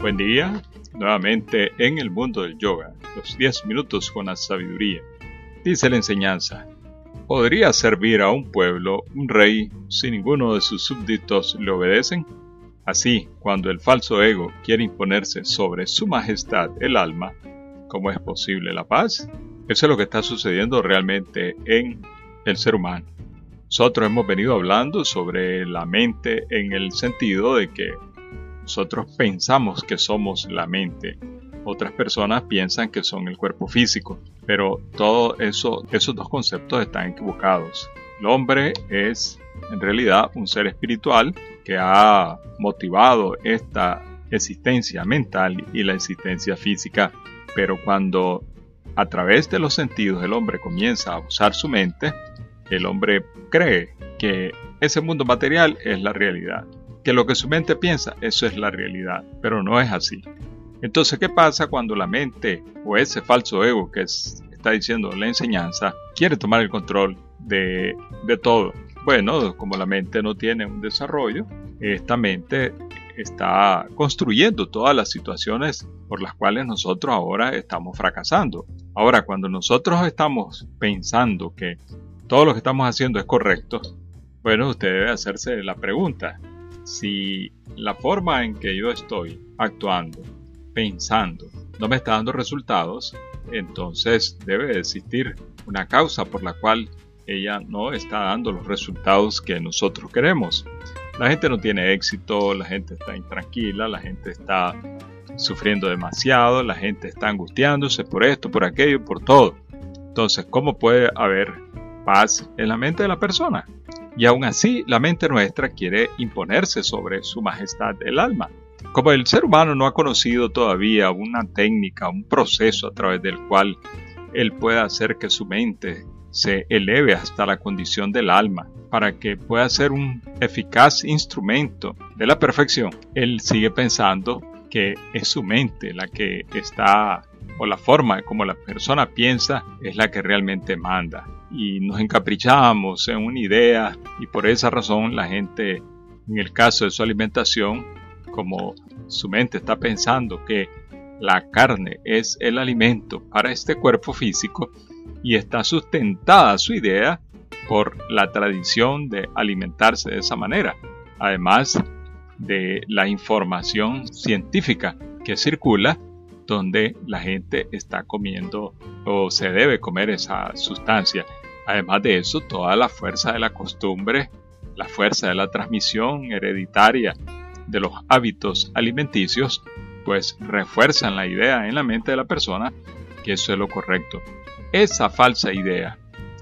Buen día, nuevamente en el mundo del yoga, los 10 minutos con la sabiduría. Dice la enseñanza, ¿podría servir a un pueblo un rey si ninguno de sus súbditos le obedecen? Así, cuando el falso ego quiere imponerse sobre su majestad el alma, ¿cómo es posible la paz? Eso es lo que está sucediendo realmente en el ser humano. Nosotros hemos venido hablando sobre la mente en el sentido de que nosotros pensamos que somos la mente. Otras personas piensan que son el cuerpo físico, pero todo eso, esos dos conceptos están equivocados. El hombre es en realidad un ser espiritual que ha motivado esta existencia mental y la existencia física, pero cuando a través de los sentidos el hombre comienza a usar su mente, el hombre cree que ese mundo material es la realidad, que lo que su mente piensa, eso es la realidad, pero no es así. Entonces, ¿qué pasa cuando la mente o ese falso ego que está diciendo la enseñanza quiere tomar el control de, de todo? Bueno, como la mente no tiene un desarrollo, esta mente está construyendo todas las situaciones por las cuales nosotros ahora estamos fracasando. Ahora, cuando nosotros estamos pensando que todo lo que estamos haciendo es correcto, bueno, usted debe hacerse la pregunta, si la forma en que yo estoy actuando, pensando, no me está dando resultados, entonces debe existir una causa por la cual ella no está dando los resultados que nosotros queremos. La gente no tiene éxito, la gente está intranquila, la gente está sufriendo demasiado, la gente está angustiándose por esto, por aquello, por todo. Entonces, ¿cómo puede haber paz en la mente de la persona. Y aún así, la mente nuestra quiere imponerse sobre su majestad el alma. Como el ser humano no ha conocido todavía una técnica, un proceso a través del cual él pueda hacer que su mente se eleve hasta la condición del alma, para que pueda ser un eficaz instrumento de la perfección, él sigue pensando que es su mente la que está, o la forma como la persona piensa, es la que realmente manda y nos encaprichamos en una idea y por esa razón la gente, en el caso de su alimentación, como su mente está pensando que la carne es el alimento para este cuerpo físico y está sustentada su idea por la tradición de alimentarse de esa manera, además de la información científica que circula donde la gente está comiendo o se debe comer esa sustancia. Además de eso, toda la fuerza de la costumbre, la fuerza de la transmisión hereditaria de los hábitos alimenticios, pues refuerzan la idea en la mente de la persona que eso es lo correcto. Esa falsa idea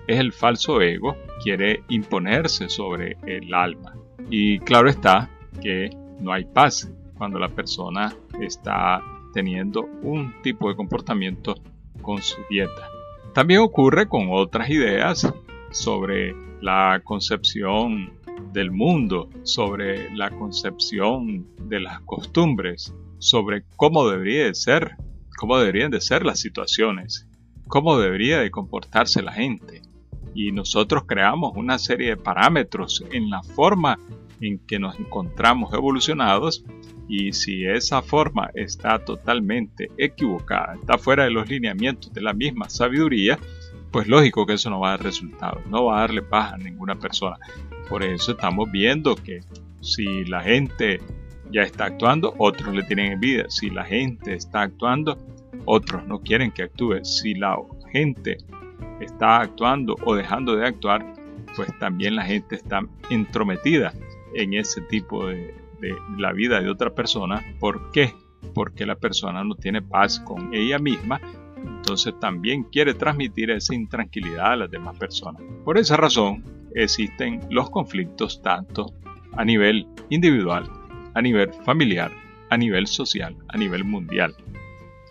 es el falso ego, quiere imponerse sobre el alma. Y claro está que no hay paz cuando la persona está teniendo un tipo de comportamiento con su dieta. También ocurre con otras ideas sobre la concepción del mundo, sobre la concepción de las costumbres, sobre cómo debería de ser, cómo deberían de ser las situaciones, cómo debería de comportarse la gente. Y nosotros creamos una serie de parámetros en la forma en que nos encontramos evolucionados y si esa forma está totalmente equivocada, está fuera de los lineamientos de la misma sabiduría, pues lógico que eso no va a dar resultados, no va a darle paz a ninguna persona. Por eso estamos viendo que si la gente ya está actuando, otros le tienen envidia. Si la gente está actuando, otros no quieren que actúe. Si la gente está actuando o dejando de actuar, pues también la gente está entrometida en ese tipo de, la vida de otra persona. ¿Por qué? Porque la persona no tiene paz con ella misma, entonces también quiere transmitir esa intranquilidad a las demás personas. Por esa razón existen los conflictos tanto a nivel individual, a nivel familiar, a nivel social, a nivel mundial.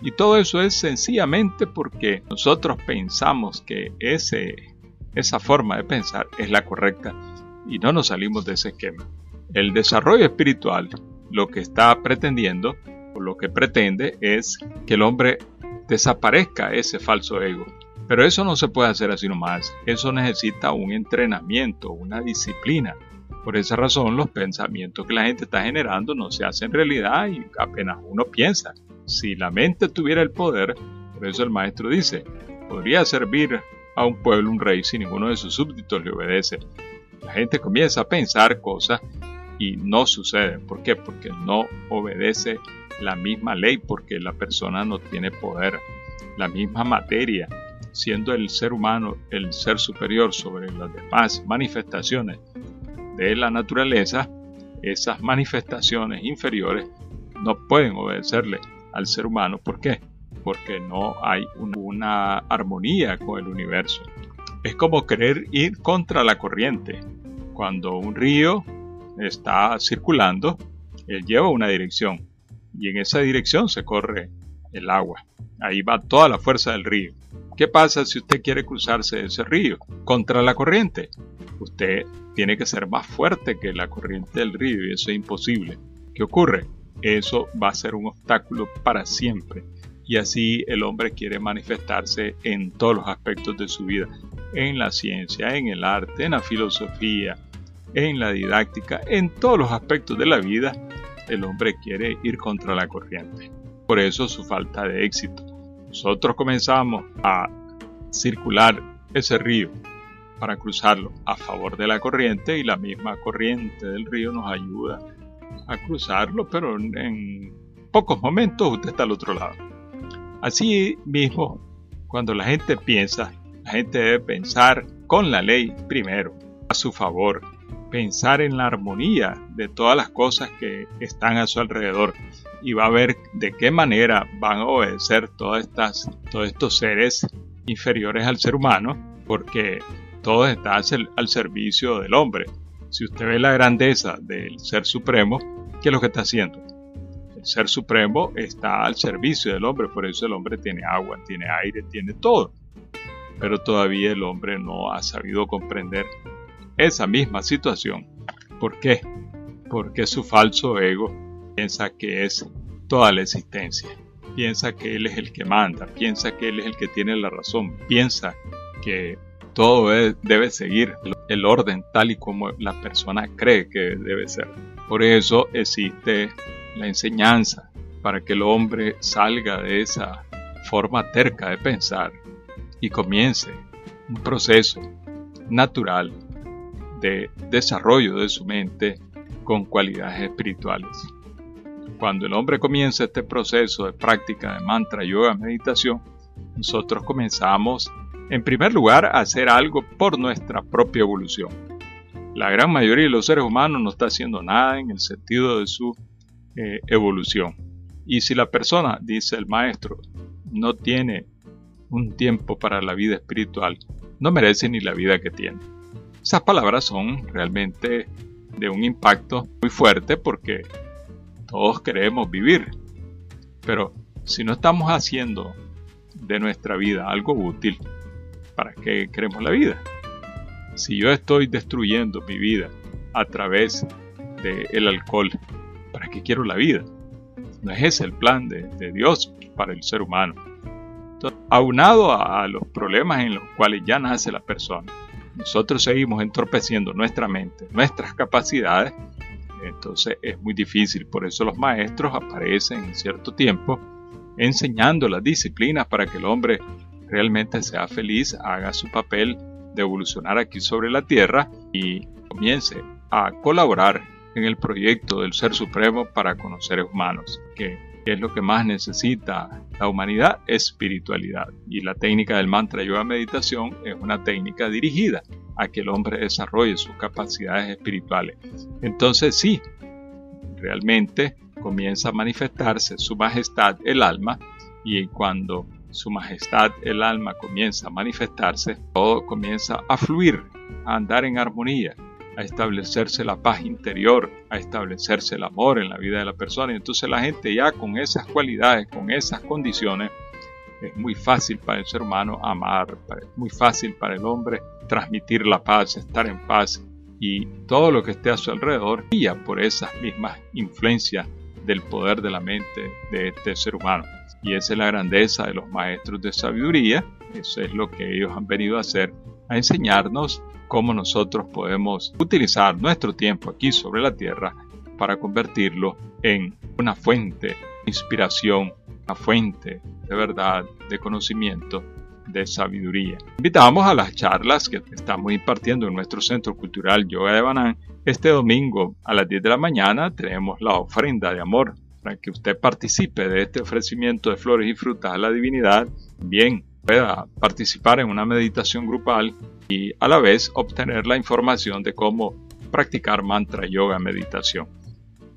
Y todo eso es sencillamente porque nosotros pensamos que ese, esa forma de pensar es la correcta y no nos salimos de ese esquema. El desarrollo espiritual lo que está pretendiendo o lo que pretende es que el hombre desaparezca ese falso ego. Pero eso no se puede hacer así nomás. Eso necesita un entrenamiento, una disciplina. Por esa razón los pensamientos que la gente está generando no se hacen realidad y apenas uno piensa. Si la mente tuviera el poder, por eso el maestro dice, podría servir a un pueblo un rey si ninguno de sus súbditos le obedece. La gente comienza a pensar cosas y no sucede. ¿Por qué? Porque no obedece la misma ley, porque la persona no tiene poder. La misma materia, siendo el ser humano el ser superior sobre las demás manifestaciones de la naturaleza, esas manifestaciones inferiores no pueden obedecerle al ser humano. ¿Por qué? Porque no hay una armonía con el universo. Es como querer ir contra la corriente. Cuando un río está circulando, él lleva una dirección y en esa dirección se corre el agua. Ahí va toda la fuerza del río. ¿Qué pasa si usted quiere cruzarse ese río contra la corriente? Usted tiene que ser más fuerte que la corriente del río y eso es imposible. ¿Qué ocurre? Eso va a ser un obstáculo para siempre. Y así el hombre quiere manifestarse en todos los aspectos de su vida, en la ciencia, en el arte, en la filosofía, en la didáctica, en todos los aspectos de la vida, el hombre quiere ir contra la corriente. Por eso su falta de éxito nosotros comenzamos a circular ese río para cruzarlo a favor de la corriente y la misma corriente del río nos ayuda a cruzarlo, pero en pocos momentos usted está al otro lado. Así mismo, cuando la gente piensa, la gente debe pensar con la ley primero, a su favor, pensar en la armonía de todas las cosas que están a su alrededor y va a ver de qué manera van a obedecer todas estas, todos estos seres inferiores al ser humano, porque todo está al servicio del hombre. Si usted ve la grandeza del Ser Supremo, ¿qué es lo que está haciendo? El Ser Supremo está al servicio del hombre, por eso el hombre tiene agua, tiene aire, tiene todo. Pero todavía el hombre no ha sabido comprender esa misma situación. ¿Por qué? Porque su falso ego piensa que es toda la existencia. Piensa que Él es el que manda, piensa que Él es el que tiene la razón, piensa que todo debe seguir el orden tal y como la persona cree que debe ser. Por eso existe la enseñanza para que el hombre salga de esa forma terca de pensar y comience un proceso natural de desarrollo de su mente con cualidades espirituales. Cuando el hombre comienza este proceso de práctica de mantra, yoga, meditación, nosotros comenzamos en primer lugar a hacer algo por nuestra propia evolución. La gran mayoría de los seres humanos no está haciendo nada en el sentido de su eh, evolución. Y si la persona, dice el maestro, no tiene un tiempo para la vida espiritual, no merece ni la vida que tiene. Esas palabras son realmente de un impacto muy fuerte porque todos queremos vivir. Pero si no estamos haciendo de nuestra vida algo útil, ¿para qué queremos la vida? Si yo estoy destruyendo mi vida a través del alcohol, ¿para qué quiero la vida? No es ese el plan de, Dios para el ser humano. Aunado a los problemas en los cuales ya nace la persona, nosotros seguimos entorpeciendo nuestra mente, nuestras capacidades, entonces es muy difícil. Por eso los maestros aparecen en cierto tiempo enseñando las disciplinas para que el hombre realmente sea feliz, haga su papel de evolucionar aquí sobre la tierra y comience a colaborar en el proyecto del Ser Supremo para conocer humanos, que es lo que más necesita la humanidad, espiritualidad. Y la técnica del mantra yoga meditación es una técnica dirigida a que el hombre desarrolle sus capacidades espirituales. Entonces sí, realmente comienza a manifestarse su majestad el alma y cuando su majestad el alma comienza a manifestarse, todo comienza a fluir, a andar en armonía, a establecerse la paz interior, a establecerse el amor en la vida de la persona. Y entonces la gente ya con esas cualidades, con esas condiciones, es muy fácil para el ser humano amar, es muy fácil para el hombre transmitir la paz, estar en paz y todo lo que esté a su alrededor guía por esas mismas influencias del poder de la mente de este ser humano. Y esa es la grandeza de los maestros de sabiduría, eso es lo que ellos han venido a hacer, a enseñarnos cómo nosotros podemos utilizar nuestro tiempo aquí sobre la tierra para convertirlo en una fuente de inspiración, una fuente de verdad, de conocimiento, de sabiduría. Invitamos a las charlas que estamos impartiendo en nuestro Centro Cultural Yoga de Banán. Este domingo a las 10 de la mañana tenemos la ofrenda de amor para que usted participe de este ofrecimiento de flores y frutas a la divinidad. Bien, pueda participar en una meditación grupal y a la vez obtener la información de cómo practicar mantra yoga meditación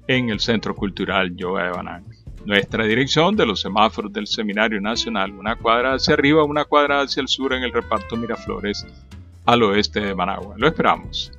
en el Centro Cultural Yoga de Banán. Nuestra dirección de los semáforos del Seminario Nacional, una cuadra hacia arriba, una cuadra hacia el sur en el reparto Miraflores, al oeste de Managua. Lo esperamos.